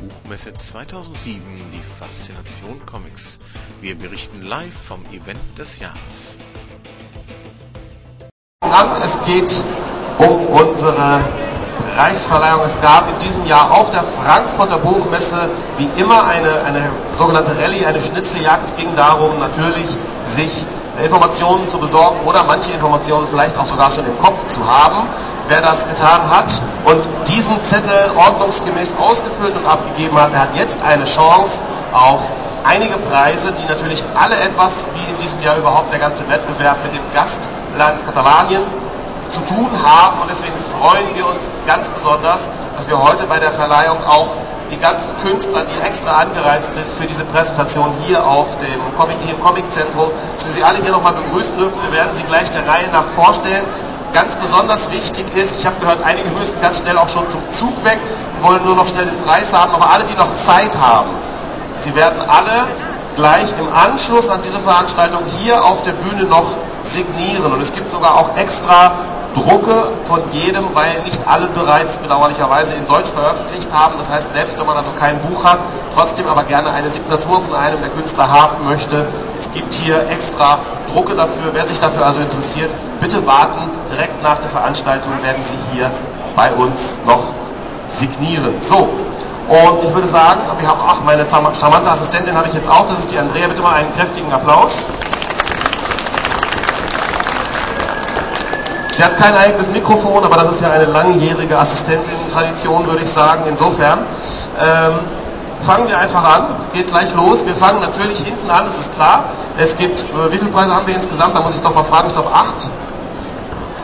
Buchmesse 2007 die Faszination Comics. Wir berichten live vom Event des Jahres. Es geht um unsere Preisverleihung. Es gab in diesem Jahr auf der Frankfurter Buchmesse wie immer eine, eine sogenannte Rallye, eine Schnitzeljagd. Es ging darum, natürlich sich Informationen zu besorgen oder manche Informationen vielleicht auch sogar schon im Kopf zu haben, wer das getan hat und diesen Zettel ordnungsgemäß ausgefüllt und abgegeben hat, der hat jetzt eine Chance auf einige Preise, die natürlich alle etwas, wie in diesem Jahr überhaupt der ganze Wettbewerb mit dem Gastland Katalanien zu tun haben. Und deswegen freuen wir uns ganz besonders, dass wir heute bei der Verleihung auch die ganzen Künstler, die extra angereist sind für diese Präsentation hier auf dem Comic, hier im Comiczentrum, dass wir sie alle hier nochmal begrüßen dürfen. Wir werden sie gleich der Reihe nach vorstellen. Ganz besonders wichtig ist, ich habe gehört, einige müssen ganz schnell auch schon zum Zug weg, wollen nur noch schnell den Preis haben, aber alle, die noch Zeit haben, sie werden alle gleich im Anschluss an diese Veranstaltung hier auf der Bühne noch signieren. Und es gibt sogar auch extra Drucke von jedem, weil nicht alle bereits bedauerlicherweise in Deutsch veröffentlicht haben. Das heißt, selbst wenn man also kein Buch hat, trotzdem aber gerne eine Signatur von einem der Künstler haben möchte, es gibt hier extra Drucke dafür. Wer sich dafür also interessiert, bitte warten. Direkt nach der Veranstaltung werden Sie hier bei uns noch signieren. So, und ich würde sagen, wir haben, ach, meine charmante Assistentin habe ich jetzt auch, das ist die Andrea. Bitte mal einen kräftigen Applaus. Sie hat kein eigenes Mikrofon, aber das ist ja eine langjährige Assistentin-Tradition, würde ich sagen. Insofern ähm, fangen wir einfach an, geht gleich los. Wir fangen natürlich hinten an, das ist klar. Es gibt, äh, wie viele Preise haben wir insgesamt? Da muss ich doch mal fragen, ich glaube acht.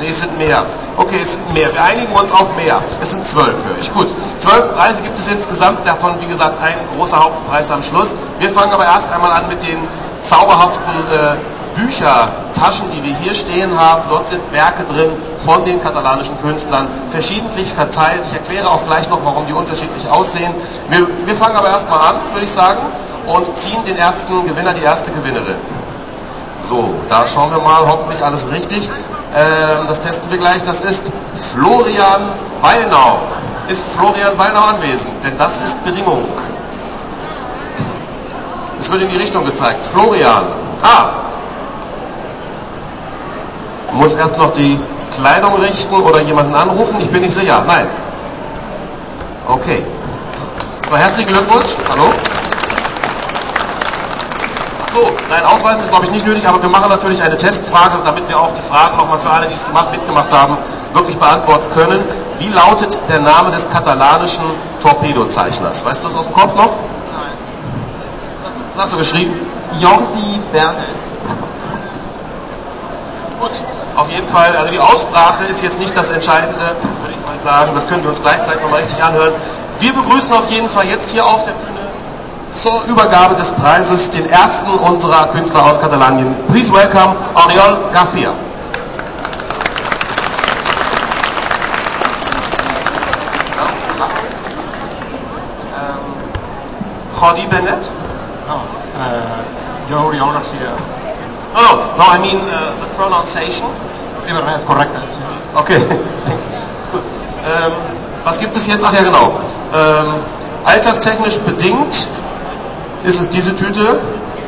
Nee, es sind mehr. Okay, es sind mehr. Wir einigen uns auf mehr. Es sind zwölf, höre ich. Gut. Zwölf Preise gibt es insgesamt, davon, wie gesagt, ein großer Hauptpreis am Schluss. Wir fangen aber erst einmal an mit den zauberhaften äh, Büchertaschen, die wir hier stehen haben. Dort sind Werke drin von den katalanischen Künstlern, verschiedentlich verteilt. Ich erkläre auch gleich noch, warum die unterschiedlich aussehen. Wir, wir fangen aber erstmal an, würde ich sagen, und ziehen den ersten Gewinner, die erste Gewinnerin. So, da schauen wir mal, hoffentlich alles richtig. Ähm, das testen wir gleich. Das ist Florian Wallnau. Ist Florian Wallnau anwesend? Denn das ist Bedingung. Es wird in die Richtung gezeigt. Florian. Ah, muss erst noch die Kleidung richten oder jemanden anrufen? Ich bin nicht sicher. Nein. Okay. So, herzlichen Glückwunsch. Hallo. So, nein, Ausweisen ist glaube ich nicht nötig, aber wir machen natürlich eine Testfrage, damit wir auch die Fragen nochmal für alle, die es gemacht, mitgemacht haben, wirklich beantworten können. Wie lautet der Name des katalanischen Torpedozeichners? Weißt du das aus dem Kopf noch? Nein. Was hast du geschrieben? Jordi Bernet. Gut, auf jeden Fall, also die Aussprache ist jetzt nicht das Entscheidende, würde ich mal sagen. Das können wir uns gleich vielleicht nochmal richtig anhören. Wir begrüßen auf jeden Fall jetzt hier auf der Bühne zur Übergabe des Preises den ersten unserer Künstler aus Katalonien. Please welcome Oriol Garcia. Jordi Bennett? No, uh, Oriol Garcia. No, no, no, I mean uh, the pronunciation. Korrekt. Okay, gut. Ähm, was gibt es jetzt? Ach ja, genau. Ähm, alterstechnisch bedingt ist es diese Tüte,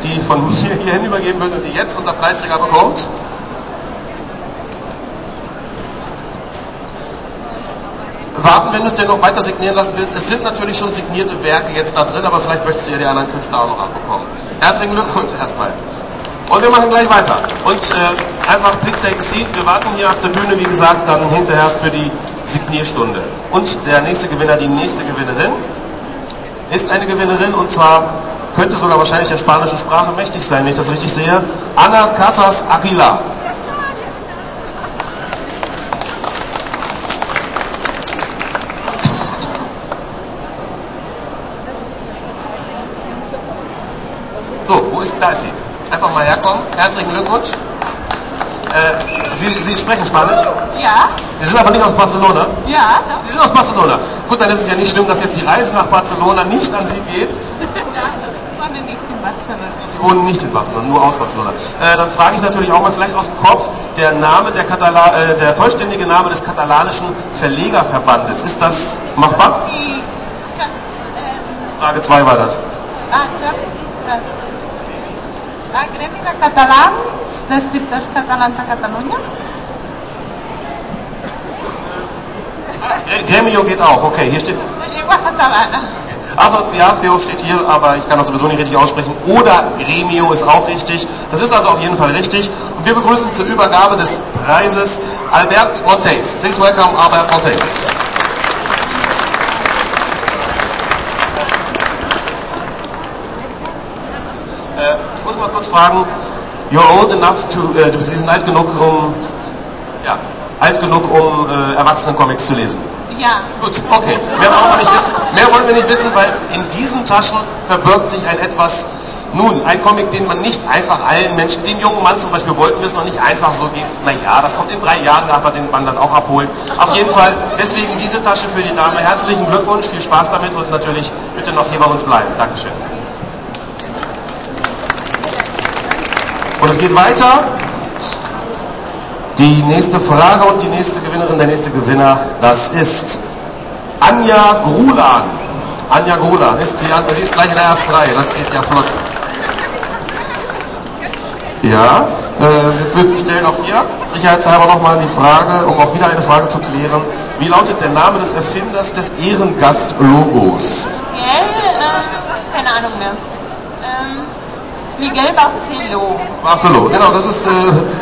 die von mir hier hinübergeben wird und die jetzt unser Preisträger bekommt. Warten, wenn du es dir noch weiter signieren lassen willst. Es sind natürlich schon signierte Werke jetzt da drin, aber vielleicht möchtest du ja die anderen Künstler auch noch abbekommen. Herzlichen Glückwunsch erstmal. Und wir machen gleich weiter. Und äh, einfach please take a seat. Wir warten hier auf der Bühne, wie gesagt, dann hinterher für die Signierstunde. Und der nächste Gewinner, die nächste Gewinnerin, ist eine Gewinnerin und zwar könnte sogar wahrscheinlich der spanischen Sprache mächtig sein, wenn ich das richtig sehe. Ana Casas Aguilar. So, wo ist, da ist sie. Einfach mal herkommen. Herzlichen Glückwunsch. Äh, sie, sie sprechen Spanisch? Ja. Sie sind aber nicht aus Barcelona? Ja. Sie sind aus Barcelona. Gut, dann ist es ja nicht schlimm, dass jetzt die Reise nach Barcelona nicht an Sie geht. Sie wohnen nicht in Barcelona, nur aus Barcelona. Äh, dann frage ich natürlich auch mal vielleicht aus dem Kopf, der Name der, Katala äh, der vollständige Name des katalanischen Verlegerverbandes, ist das machbar? Frage 2 war das. Ah. Ah, Gremi de Catalans, d'Escriptors Catalans a Catalunya. Gremio geht auch, okay, hier steht. Catalana. Also ja, Theo steht hier, aber ich kann das sowieso nicht richtig aussprechen. Oder Gremio ist auch richtig. Das ist also auf jeden Fall richtig. Und wir begrüßen zur Übergabe des Preises Albert Montes. Please welcome Albert Montes. Äh, ich muss mal kurz fragen, you're old enough to, äh, Sie sind alt genug, um, ja, alt genug, um äh, Erwachsenen-Comics zu lesen. Ja. Gut, okay. Mehr wollen wir nicht wissen. Mehr wollen wir nicht wissen, weil in diesen Taschen verbirgt sich ein etwas, nun, ein Comic, den man nicht einfach allen Menschen, dem jungen Mann zum Beispiel wollten wir es noch nicht einfach so geben. Naja, das kommt in drei Jahren, darf er den Mann dann auch abholen. Auf jeden Fall, deswegen diese Tasche für die Dame. Herzlichen Glückwunsch, viel Spaß damit und natürlich bitte noch hier bei uns bleiben. Dankeschön. Und es geht weiter. Die nächste Frage und die nächste Gewinnerin, der nächste Gewinner, das ist Anja Grulan. Anja Grulan, ist sie? Sie ist gleich in der ersten Reihe, das geht ja flott. Ja, äh, wir stellen auch hier sicherheitshalber nochmal die Frage, um auch wieder eine Frage zu klären. Wie lautet der Name des Erfinders des Ehrengast-Logos? Miguel, äh, keine Ahnung mehr. Miguel Barcelo. Barcelo, genau, das ist äh,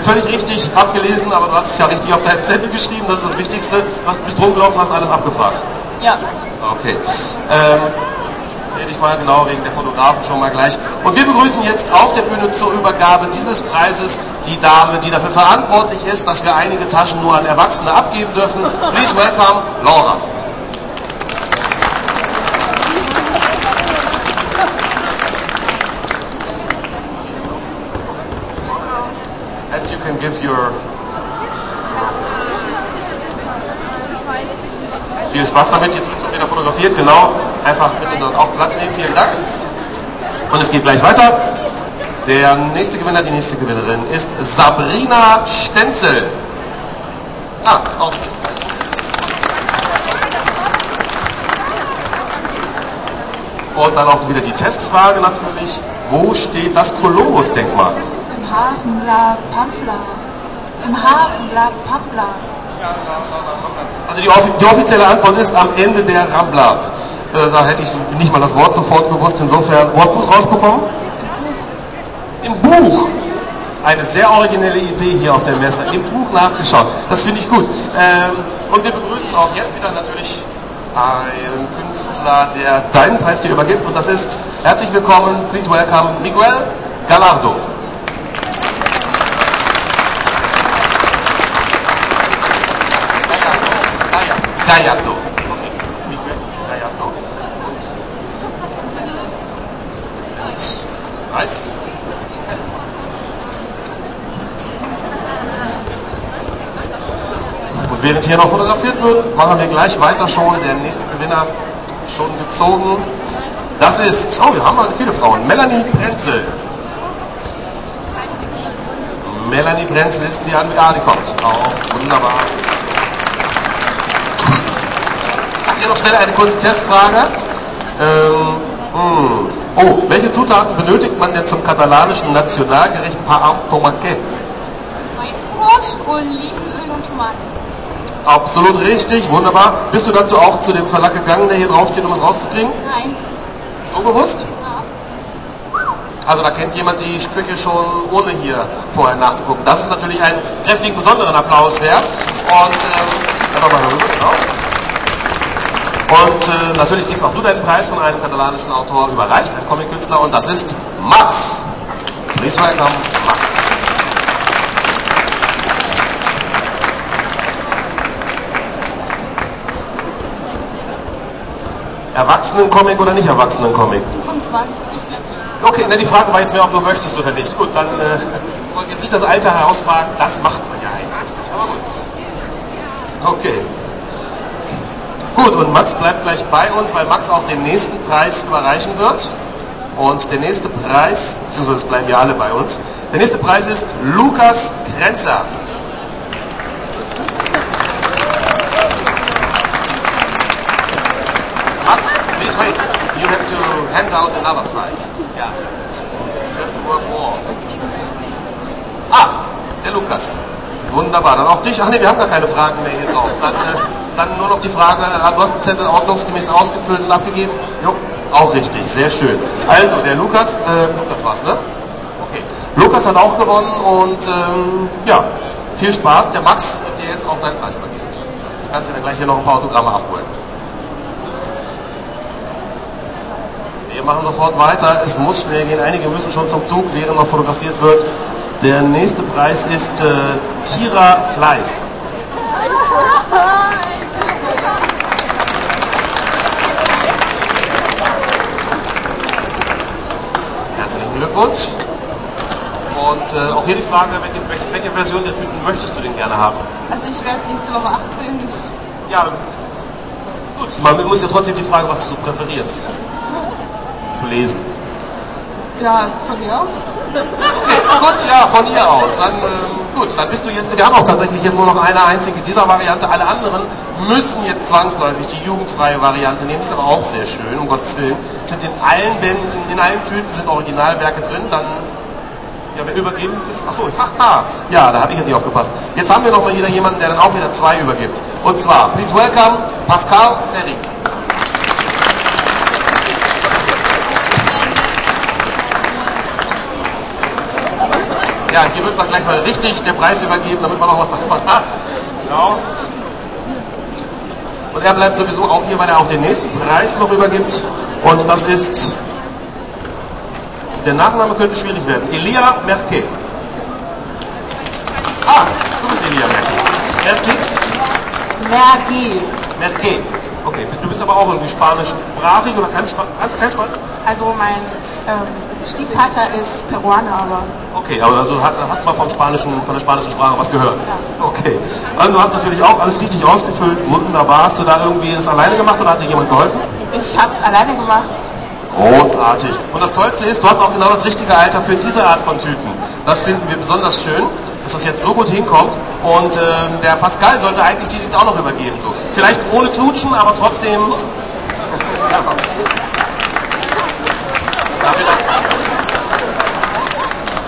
völlig richtig abgelesen, aber du hast es ja richtig auf deinem Zettel geschrieben, das ist das Wichtigste. Du hast, bist rumgelaufen, hast alles abgefragt. Ja. Okay. Ähm, rede ich mal genau wegen der Fotografen schon mal gleich. Und wir begrüßen jetzt auf der Bühne zur Übergabe dieses Preises die Dame, die dafür verantwortlich ist, dass wir einige Taschen nur an Erwachsene abgeben dürfen. Please welcome Laura. And you can give your Viel Spaß damit, jetzt wird wieder fotografiert, genau. Einfach bitte dort auch Platz nehmen, vielen Dank. Und es geht gleich weiter. Der nächste Gewinner, die nächste Gewinnerin ist Sabrina Stenzel. Ah, auch. Und dann auch wieder die Testfrage natürlich. Wo steht das Kolumbus-Denkmal? Im Hafen La Pampa. Im Hafen La Pampa. Also die, offi die offizielle Antwort ist am Ende der Rambla. Äh, da hätte ich nicht mal das Wort sofort gewusst. Insofern, wo hast du es rausbekommen? Im Buch. Eine sehr originelle Idee hier auf der Messe. Im Buch nachgeschaut. Das finde ich gut. Ähm, und wir begrüßen auch jetzt wieder natürlich einen Künstler, der deinen Preis dir übergibt. Und das ist, herzlich willkommen, please welcome, Miguel Gallardo. Okay. Miguel Gallardo. Und während hier noch fotografiert wird, machen wir gleich weiter schon. Der nächste Gewinner schon gezogen. Das ist, oh, wir haben heute viele Frauen. Melanie Prenzel. Melanie Prenzel ist sie an. Die kommt. Oh, wunderbar. Hier noch schnell eine kurze Testfrage. Ähm, hm. Oh, welche Zutaten benötigt man denn zum katalanischen Nationalgericht Paar amb Tomaquet? Weißbrot, Olivenöl und Tomaten. Absolut richtig, wunderbar. Bist du dazu auch zu dem Verlag gegangen, der hier draufsteht, um es rauszukriegen? Nein. So gewusst? Ja. Also da kennt jemand die Stücke schon ohne hier vorher nachzugucken. Das ist natürlich einen kräftigen, besonderen Applaus wert. Und ähm, einfach mal rüber, genau. Und äh, natürlich kriegst auch du deinen Preis von einem katalanischen Autor überreicht, einem Comic-Künstler, und das ist Max. Please welcome, Max. Erwachsenen-Comic oder nicht Erwachsenen-Comic? 25. Okay, na, die Frage war jetzt mehr, ob du möchtest oder nicht. Gut, dann äh, wollte jetzt nicht das Alter herausfragen, das macht und Max bleibt gleich bei uns, weil Max auch den nächsten Preis überreichen wird. Und der nächste Preis, beziehungsweise bleiben ja alle bei uns, der nächste Preis ist Lukas Krenzer. Max, please wait. You have to hand out another prize. Yeah. You have to work more. Ah, der Lukas. Wunderbar. Dann auch dich. Ach nee, wir haben gar keine Fragen mehr hier drauf. Dann, äh, dann nur noch die Frage, äh, du hast den Zettel ordnungsgemäß ausgefüllt und abgegeben? Jo. Auch richtig, sehr schön. Also, der Lukas, äh, Lukas war's, ne? Okay. Lukas hat auch gewonnen und ähm, ja, viel Spaß. Der Max wird dir jetzt auch deinen Preis übergeben. Du kannst dir dann gleich hier noch ein paar Autogramme abholen. Wir machen sofort weiter. Es muss schnell gehen. Einige müssen schon zum Zug, während noch fotografiert wird. Der nächste Preis ist äh, Kira Fleiß. Herzlichen Glückwunsch. Und äh, auch hier die Frage, welche, welche, Version der Tüten möchtest du denn gerne haben? Also ich werde nächste Woche 18. Ich, Ja, gut. Man muss ja trotzdem die Frage, was du so präferierst, zu lesen. Ja, von dir aus. Gut, ja, von ihr aus. Dann, ähm, gut, dann bist du jetzt, wir haben auch tatsächlich jetzt nur noch eine einzige dieser Variante. Alle anderen müssen jetzt zwangsläufig die jugendfreie Variante nehmen. Die ist aber auch sehr schön, um Gottes Willen. Sind in allen Bänden, in allen Tüten sind Originalwerke drin. Dann, ja, wer übergeben das? Achso, haha. Ja, da habe ich jetzt nicht aufgepasst. Jetzt haben wir noch mal wieder jemanden, der dann auch wieder zwei übergibt. Und zwar, please welcome Pascal Ferry. Ja, hier wird doch gleich mal richtig der Preis übergeben, damit man noch was davon hat. Genau. Und er bleibt sowieso auch hier, weil er auch den nächsten Preis noch übergibt. Und das ist, der Nachname könnte schwierig werden, Elia Merke. Ah, du bist Elia Merke. Merke? Mergi. Merke. Okay, du bist aber auch irgendwie spanischsprachig oder kannst, du kein Spanisch? Also mein ähm, Stiefvater ist Peruaner, aber Okay, aber also hast, mal vom spanischen, von der spanischen Sprache was gehört? Okay. Also du hast natürlich auch alles richtig ausgefüllt, wunderbar. Hast du da irgendwie das alleine gemacht oder hat dir jemand geholfen? ich habe es alleine gemacht. Großartig. Und das Tollste ist, du hast auch genau das richtige Alter für diese Art von Tüten. Das finden wir besonders schön, dass das jetzt so gut hinkommt. Und ähm, der Pascal sollte eigentlich dies jetzt auch noch übergeben. So. Vielleicht ohne Knutschen, aber trotzdem. Ja. Ja.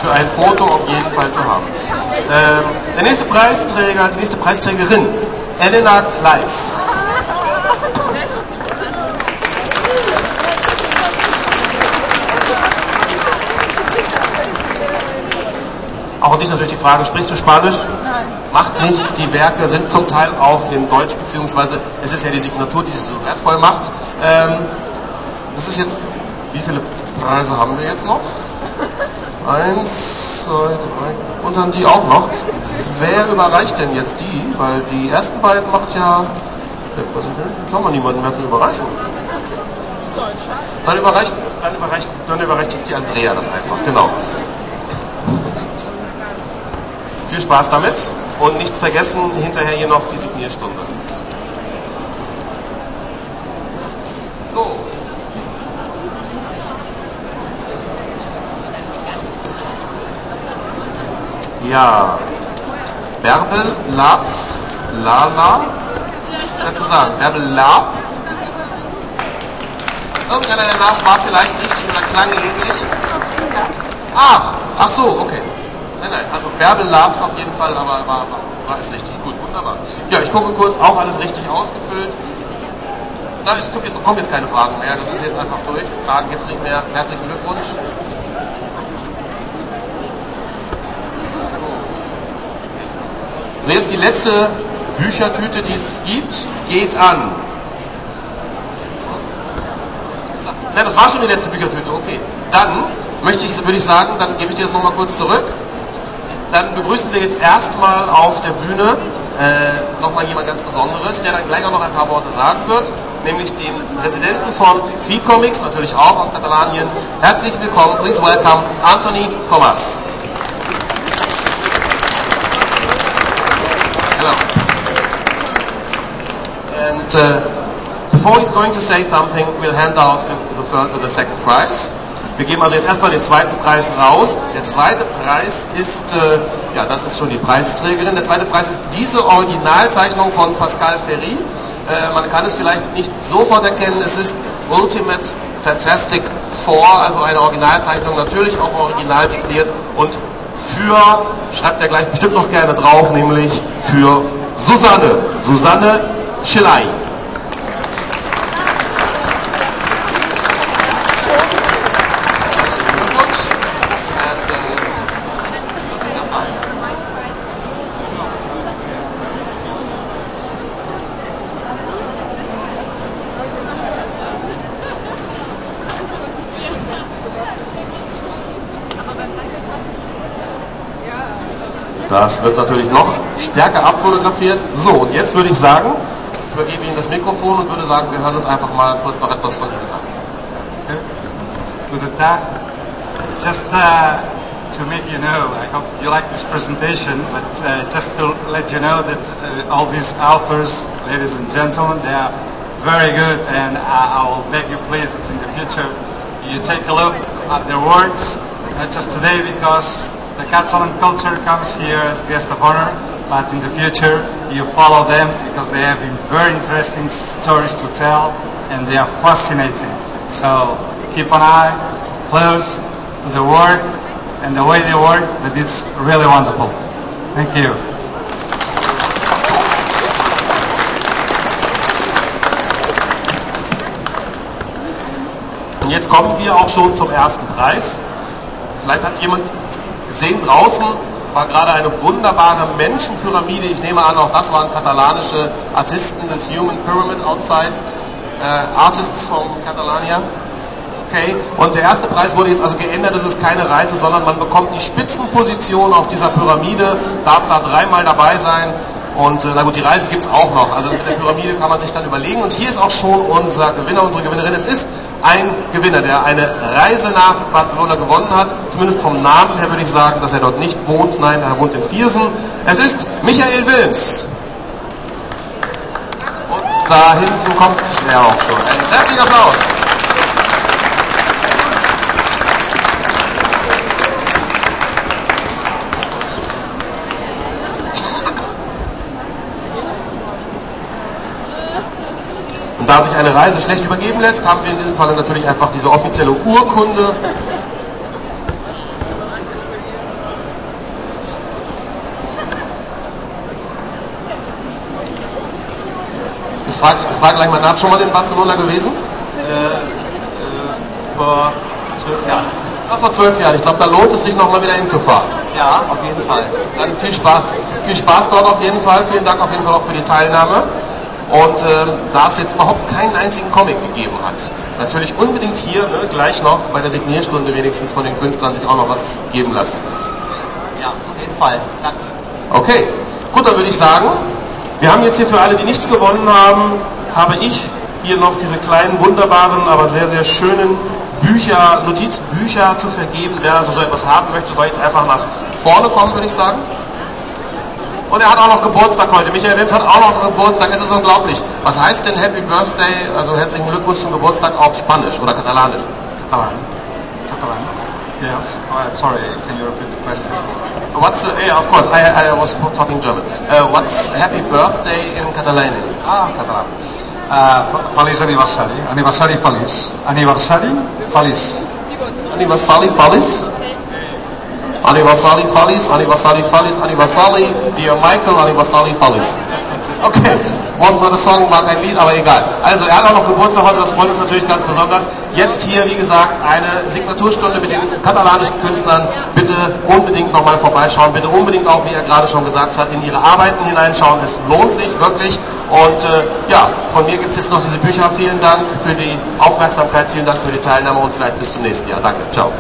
Für ein Foto auf jeden Fall zu haben. Ähm, der nächste Preisträger, die nächste Preisträgerin, Elena Kleiss. Auch an dich natürlich die Frage, sprichst du Spanisch? Nein. Macht nichts, die Werke sind zum Teil auch in Deutsch, beziehungsweise es ist ja die Signatur, die sie so wertvoll macht. Ähm, das ist jetzt, wie viele Preise haben wir jetzt noch? Eins, zwei, drei, und dann die auch noch. Wer überreicht denn jetzt die? Weil die ersten beiden macht ja. Jetzt haben wir niemanden mehr zur Überreichung. Dann überreicht, dann überreicht, dann überreicht jetzt die Andrea das einfach, genau. Viel Spaß damit und nicht vergessen, hinterher hier noch die Signierstunde. So. Ja. Bärbel Labs Lala. Schwer zu sagen. Bärbel Lab. Irgendeiner der Namen war vielleicht richtig oder klang ähnlich. Ach, ach so, okay. Nein, nein, also Bärbel Labs auf jeden Fall, aber war, war, war es richtig. Gut, wunderbar. Ja, ich gucke kurz, auch alles richtig ausgefüllt. Na, es kommen jetzt keine Fragen mehr, das ist jetzt einfach durch. Fragen gibt es nicht mehr. Herzlichen Glückwunsch. So, jetzt die letzte Büchertüte, die es gibt, geht an. Nein, das war schon die letzte Büchertüte, okay. Dann möchte ich, würde ich sagen, dann gebe ich dir das nochmal kurz zurück. Dann begrüßen wir jetzt erstmal auf der Bühne äh, nochmal jemand ganz Besonderes, der dann gleich auch noch ein paar Worte sagen wird, nämlich den Präsidenten von FICOMIX, natürlich auch aus Katalanien. Herzlich willkommen, please welcome Anthony Comas. And uh, before he's going to say something, we'll hand out the, third, the second prize. Wir geben also jetzt erstmal den zweiten Preis raus. Der zweite Preis ist, äh, ja, das ist schon die Preisträgerin. Der zweite Preis ist diese Originalzeichnung von Pascal Ferry. Äh, man kann es vielleicht nicht sofort erkennen. Es ist Ultimate Fantastic Four, also eine Originalzeichnung, natürlich auch original signiert und für, schreibt er gleich bestimmt noch gerne drauf, nämlich für Susanne. Susanne Schilei. Das wird natürlich noch stärker abfotografiert. So, und jetzt würde ich sagen, ich übergebe Ihnen das Mikrofon und würde sagen, wir hören uns einfach mal kurz noch etwas von Ihnen an. Guten Tag. Just uh, to make you know, I hope you like this presentation, but uh, just to let you know that uh, all these authors, ladies and gentlemen, they are very good, and I, will beg you please that in the future you take a look at their works, not just today because the Catalan culture comes here as guest of honor, but in the future you follow them because they have very interesting stories to tell and they are fascinating. So keep an eye close to the work and the way they work that it's really wonderful. Thank you. Und jetzt kommen wir auch schon zum ersten Preis. Vielleicht hat jemand gesehen draußen, war gerade eine wunderbare Menschenpyramide. Ich nehme an, auch das waren katalanische Artisten des Human Pyramid Outside, äh, Artists from Catalania. Okay, und der erste Preis wurde jetzt also geändert, es ist keine Reise, sondern man bekommt die Spitzenposition auf dieser Pyramide, darf da dreimal dabei sein und äh, na gut, die Reise gibt es auch noch. Also mit der Pyramide kann man sich dann überlegen. Und hier ist auch schon unser Gewinner, unsere Gewinnerin. Es ist ein Gewinner, der eine Reise nach Barcelona gewonnen hat. Zumindest vom Namen her würde ich sagen, dass er dort nicht wohnt. Nein, er wohnt in Viersen. Es ist Michael Wilms. Und da hinten kommt er auch schon. Ein kräftiger Applaus. Und da sich eine Reise schlecht übergeben lässt, haben wir in diesem Falle natürlich einfach diese offizielle Urkunde. Ich frage frag gleich mal nach, schon mal in Barcelona gewesen? vor zwölf Jahren. Ja, vor zwölf Jahren. Ich glaube, da lohnt es sich nochmal wieder hinzufahren. Ja, auf jeden Fall. Dann viel Spaß. Viel Spaß dort auf jeden Fall. Vielen Dank auf jeden Fall auch für die Teilnahme. Und ähm, da es jetzt überhaupt keinen einzigen Comic gegeben hat, natürlich unbedingt hier ne, gleich noch bei der Signierstunde wenigstens von den Künstlern sich auch noch was geben lassen. Ja, auf jeden Fall. Danke. Okay, gut, dann würde ich sagen, wir haben jetzt hier für alle, die nichts gewonnen haben, habe ich hier noch diese kleinen, wunderbaren, aber sehr, sehr schönen Bücher, Notizbücher zu vergeben. Wer also so etwas haben möchte, soll jetzt einfach nach vorne kommen, würde ich sagen. Und er hat auch noch Geburtstag heute. Michael Wims hat auch noch Geburtstag. Es ist unglaublich. Was heißt denn Happy Birthday, also herzlichen Glückwunsch zum Geburtstag auf Spanisch oder Katalanisch? Catalan. Catalan. Yes. Oh, I'm sorry. Can you repeat the question? What's, uh, yeah, of course, I, I was talking German. Uh, what's Happy Birthday in Catalan? Ah, en català. Uh, fe- feliç aniversari. Aniversari feliç. Aniversari feliç. Anniversari Fallis? Anniversari Fallis, Anniversari Fallis, Anniversari, Dear Michael, Fallis. Yes, that's it. Okay, was not a song, war kein Lied, aber egal. Also er hat auch noch Geburtstag heute, das freut uns natürlich ganz besonders. Jetzt hier, wie gesagt, eine Signaturstunde mit den katalanischen Künstlern. Bitte unbedingt nochmal vorbeischauen, bitte unbedingt auch, wie er gerade schon gesagt hat, in ihre Arbeiten hineinschauen. Es lohnt sich wirklich. Und äh, ja, von mir gibt es jetzt noch diese Bücher. Vielen Dank für die Aufmerksamkeit, vielen Dank für die Teilnahme und vielleicht bis zum nächsten Jahr. Danke, ciao.